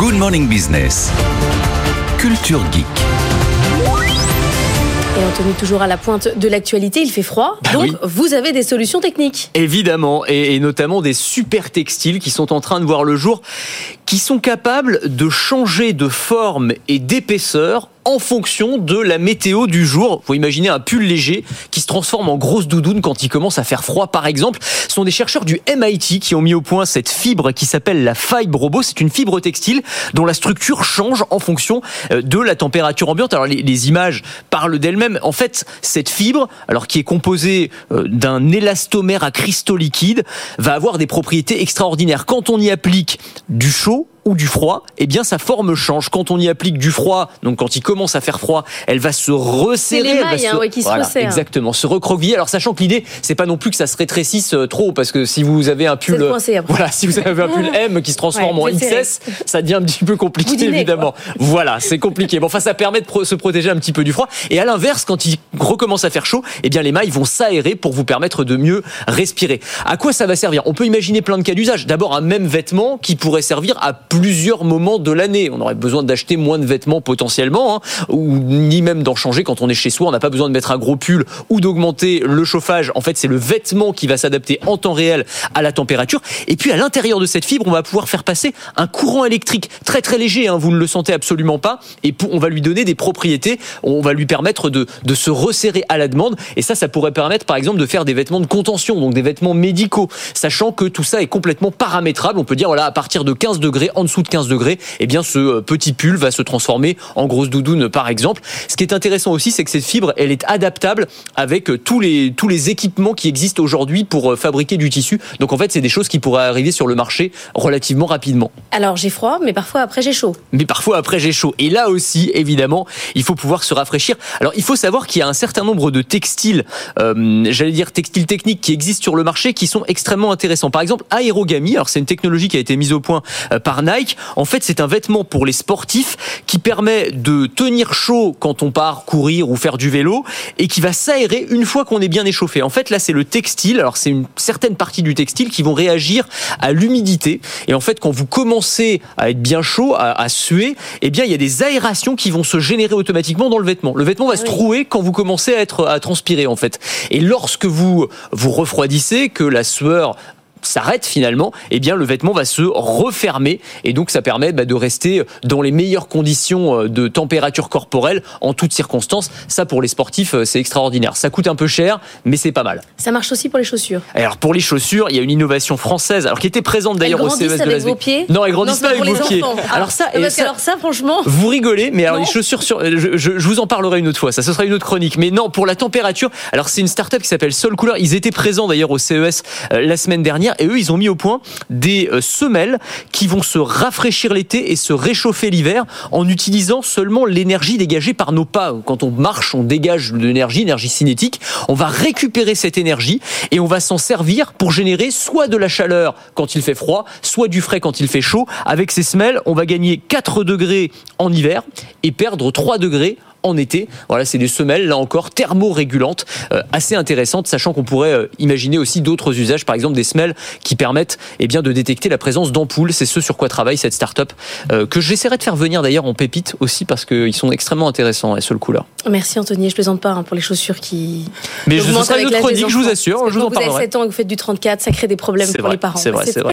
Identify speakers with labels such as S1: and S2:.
S1: Good Morning Business. Culture Geek.
S2: Et Anthony, toujours à la pointe de l'actualité, il fait froid,
S3: Bah
S2: donc
S3: oui.
S2: vous avez des solutions techniques.
S3: Évidemment, et, et notamment des super textiles qui sont en train de voir le jour, qui sont capables de changer de forme et d'épaisseur en fonction de la météo du jour. Faut imaginer un pull léger qui se transforme en grosse doudoune quand il commence à faire froid, par exemple. Ce sont des chercheurs du MIT qui ont mis au point cette fibre qui s'appelle la fibre robot. C'est une fibre textile dont la structure change en fonction euh, de la température ambiante. Alors les, les images parlent d'elles-mêmes. En fait, cette fibre, alors qui est composée euh, d'un élastomère à cristaux liquides, va avoir des propriétés extraordinaires. Quand on y applique du chaud, ou du froid, eh bien sa forme change. Quand on y applique du froid, donc quand il commence à faire froid, elle va se resserrer.
S2: les
S3: elle va
S2: mailles, hein, ouais, qui se.
S3: Exactement, se recroqueviller. Alors sachant que l'idée, c'est pas non plus que ça se rétrécisse euh, trop, parce que si vous avez un pull,
S2: après.
S3: voilà, si vous avez un pull M qui se transforme
S2: Ouais,
S3: en. XS, ça devient un petit peu compliqué évidemment. Voilà, c'est compliqué. Bon, enfin, ça permet de se protéger un petit peu du froid. Et à l'inverse, quand il recommence à faire chaud, eh bien les mailles vont s'aérer pour vous permettre de mieux respirer. À quoi ça va servir? On peut imaginer plein de cas d'usage. D'abord, un même vêtement qui pourrait servir à plusieurs moments de l'année. On aurait besoin d'acheter moins de vêtements potentiellement, hein, ou ni même d'en changer quand on est chez soi. On n'a pas besoin de mettre un gros pull ou d'augmenter le chauffage. En fait, c'est le vêtement qui va s'adapter en temps réel à la température. Et puis, à l'intérieur de cette fibre, on va pouvoir faire passer un courant électrique très très léger. hein, vous ne le sentez absolument pas. Et on va lui donner des propriétés. On va lui permettre de, de se resserrer à la demande. Et ça, ça pourrait permettre, par exemple, de faire des vêtements de contention, donc des vêtements médicaux, sachant que tout ça est complètement paramétrable. On peut dire, voilà, à partir de 15 degrés, en dessous de 15 degrés, eh bien, ce euh, petit pull va se transformer en grosse doudoune, par exemple. Ce qui est intéressant aussi, c'est que cette fibre, elle est adaptable avec euh, tous les, tous les équipements qui existent aujourd'hui pour euh, fabriquer du tissu. Donc, en fait, c'est des choses qui pourraient arriver sur le marché relativement rapidement.
S2: Alors j'ai froid, mais parfois après j'ai chaud.
S3: Mais parfois après j'ai chaud. Et là aussi, évidemment, il faut pouvoir se rafraîchir. Alors il faut savoir qu'il y a un certain nombre de textiles, euh, j'allais dire textiles techniques qui existent sur le marché qui sont extrêmement intéressants. Par exemple, Aérogami, alors c'est une technologie qui a été mise au point par Nike. En fait, c'est un vêtement pour les sportifs qui permet de tenir chaud quand on part courir ou faire du vélo et qui va s'aérer une fois qu'on est bien échauffé. En fait, là, c'est le textile. Alors c'est une certaine partie du textile qui vont réagir à l'humidité. Et en fait, quand vous commencez à être bien chaud, à, à suer, eh bien, il y a des aérations qui vont se générer automatiquement dans le vêtement. Le vêtement va se trouer quand vous commencez à être à transpirer en fait. Et lorsque vous vous refroidissez, que la sueur s'arrête finalement, eh bien le vêtement va se refermer et donc ça permet bah, de rester dans les meilleures conditions euh, de température corporelle en toutes circonstances. Ça pour les sportifs euh, c'est extraordinaire. Ça coûte un peu cher mais c'est pas mal.
S2: Ça marche aussi pour les chaussures.
S3: Alors pour les chaussures, il y a une innovation française alors qui était présente d'ailleurs au CES de
S2: avec
S3: Las
S2: vos
S3: Vegas.
S2: pieds?
S3: Non, elles grandissent
S2: c'est
S3: pas avec
S2: les
S3: vos pieds.
S2: enfants. Ah,
S3: Alors ça,
S2: parce
S3: et
S2: que
S3: ça-
S2: alors ça, franchement,
S3: vous rigolez, mais alors
S2: Non.
S3: les chaussures sur, je, je- je vous en parlerai une autre fois. Ça, ce sera une autre chronique. Mais non, pour la température, alors c'est une start-up qui s'appelle Sol Couleur. Ils étaient présents d'ailleurs au CES euh, la semaine dernière, et eux, ils ont mis au point des euh, semelles qui vont se rafraîchir l'été et se réchauffer l'hiver en utilisant seulement l'énergie dégagée par nos pas. Quand on marche, on dégage de l'énergie, énergie cinétique. On va récupérer cette énergie et on va s'en servir pour générer soit de la chaleur quand il fait froid, soit du frais quand il fait chaud. Avec ces semelles, on va gagner 4 degrés en hiver et perdre 3 degrés en été. Voilà, c'est des semelles, là encore, thermorégulantes, euh, assez intéressantes, sachant qu'on pourrait euh, imaginer aussi d'autres usages, par exemple des semelles qui permettent eh bien, de détecter la présence d'ampoules. C'est ce sur quoi travaille cette start-up, euh, que j'essaierai de faire venir d'ailleurs en pépite aussi, parce qu'ils sont extrêmement intéressants, et seul couleur.
S2: merci Anthony, je plaisante pas hein, pour les chaussures qui.
S3: Mais je, ce
S2: augmentent
S3: sera une
S2: avec
S3: chronique, je vous assure, je vous en
S2: vous avez
S3: parlerai.
S2: 7 ans et que vous faites du 34, ça crée des problèmes pour
S3: vrai,
S2: les parents.
S3: c'est vrai, c'est vrai.